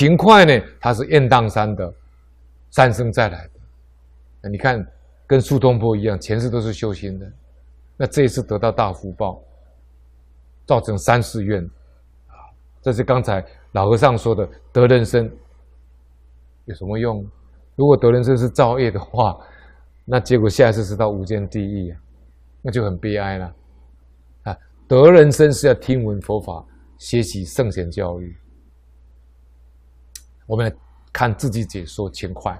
勤快呢，他是雁荡山的三生再来的。你看，跟苏东坡一样，前世都是修心的，那这一次得到大福报，造成三世愿啊。这是刚才老和尚说的得人身有什么用？如果得人身是造业的话，那结果下一次是到无间地狱啊，那就很悲哀了啊。得人身是要听闻佛法，学习圣贤教育。我们来看自己解说秦桧，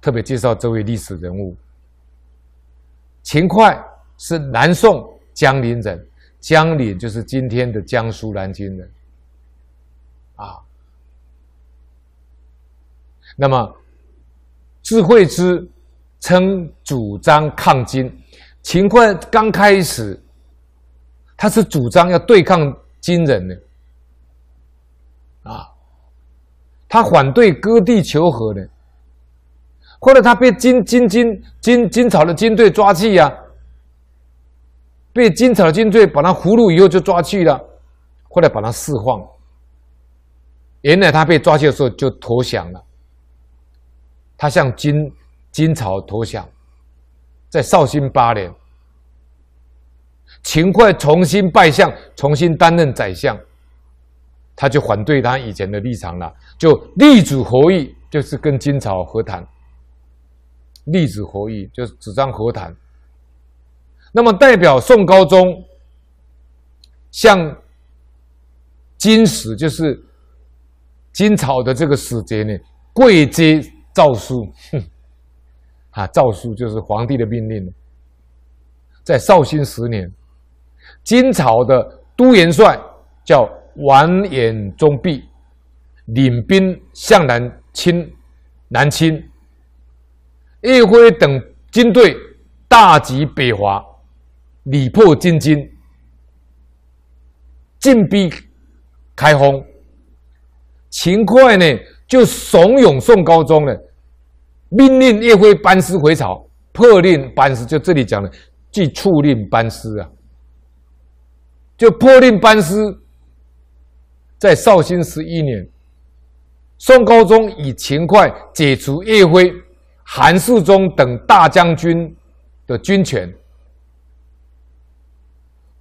特别介绍这位历史人物。秦桧是南宋江陵人，江陵就是今天的江苏南京人，啊。那么智慧之称主张抗金，秦桧刚开始，他是主张要对抗金人的，啊。他反对割地求和的，后来他被金金金金金朝的军队抓去呀、啊，被金朝的军队把他俘虏以后就抓去了，后来把他释放。原来他被抓去的时候就投降了，他向金金朝投降，在绍兴八年，秦桧重新拜相，重新担任宰相。他就反对他以前的立场了，就力主和议，就是跟金朝和谈。力主和议就是主张和谈。那么代表宋高宗向金使，就是金朝的这个使节呢，跪接诏书。啊，诏书就是皇帝的命令。在绍兴十年，金朝的都元帅叫。完颜宗弼领兵向南侵南侵，叶辉等军队大举北伐，礼破金军，进逼开封。秦桧呢就怂恿宋高宗呢，命令叶辉班师回朝，破令班师，就这里讲的，即敕令班师啊，就破令班师。在绍兴十一年，宋高宗以秦桧解除叶辉、韩世忠等大将军的军权，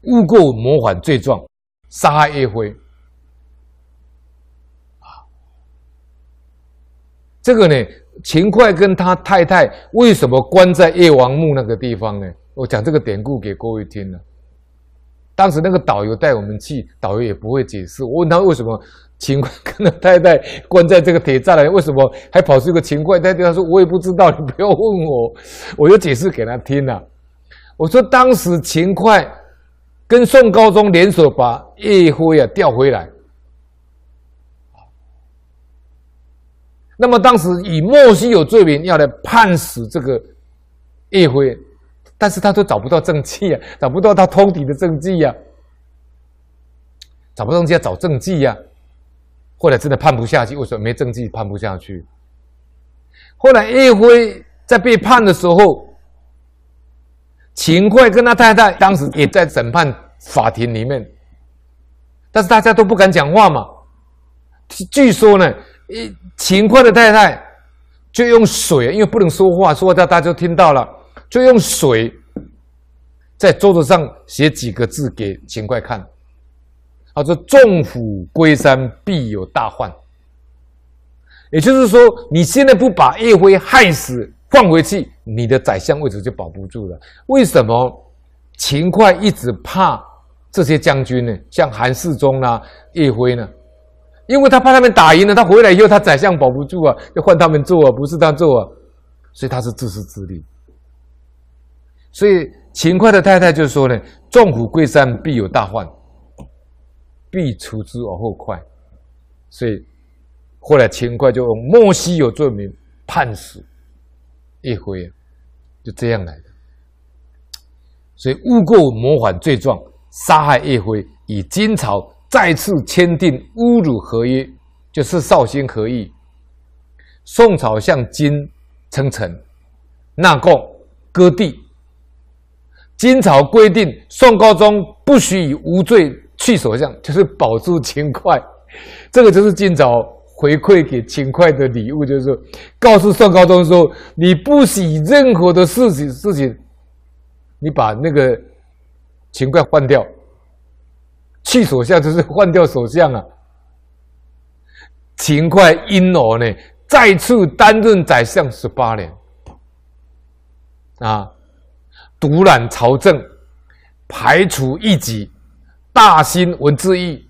诬告谋反罪状，杀害叶辉。啊，这个呢，秦桧跟他太太为什么关在叶王墓那个地方呢？我讲这个典故给各位听了。当时那个导游带我们去，导游也不会解释。我问他为什么秦桧跟他太太关在这个铁栅栏，为什么还跑出一个秦桧？他他说我也不知道，你不要问我。我就解释给他听了。我说当时秦桧跟宋高宗联手把叶辉啊调回来。那么当时以莫须有罪名要来判死这个叶辉。但是他都找不到证据啊，找不到他通敌的证据呀，找不到证据要找证据呀。后来真的判不下去，为什么没证据判不下去？后来叶辉在被判的时候，秦桧跟他太太当时也在审判法庭里面，但是大家都不敢讲话嘛。据说呢，秦桧的太太就用水，因为不能说话，说话大家就听到了。就用水在桌子上写几个字给秦桧看，他说：“纵虎归山，必有大患。”也就是说，你现在不把叶辉害死放回去，你的宰相位置就保不住了。为什么秦桧一直怕这些将军呢？像韩世忠啊、叶辉呢？因为他怕他们打赢了，他回来以后，他宰相保不住啊，要换他们做啊，不是他做啊，所以他是自私自利。所以秦桧的太太就说呢：“纵虎归山，必有大患，必除之而后快。”所以后来秦桧就用莫须有罪名判死叶辉，就这样来的。所以诬告谋反罪状，杀害叶辉，以金朝再次签订侮辱合约，就是绍兴和议。宋朝向金称臣，纳贡，割地。金朝规定，宋高宗不许以无罪去首相，就是保住秦桧，这个就是金朝回馈给秦桧的礼物，就是说，告诉宋高宗说，你不喜任何的事情事情，你把那个秦桧换掉，去首相就是换掉首相啊。秦桧因而呢，再次担任宰相十八年，啊，独揽朝政，排除异己，大兴文字狱，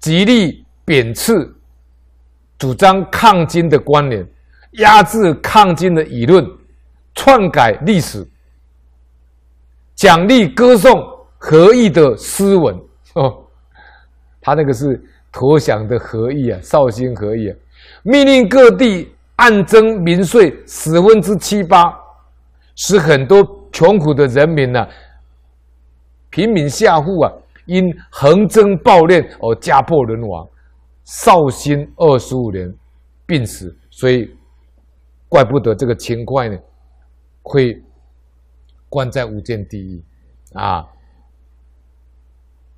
极力贬斥主张抗金的官员，压制抗金的舆论，篡改历史，奖励歌颂和议的诗文哦，他那个是。投降的和议啊，绍兴和议啊，命令各地按征民税十分之七八，使很多穷苦的人民呢、啊，平民下户啊，因横征暴敛而家破人亡。绍兴二十五年病死，所以怪不得这个秦桧呢，会关在无间地狱啊。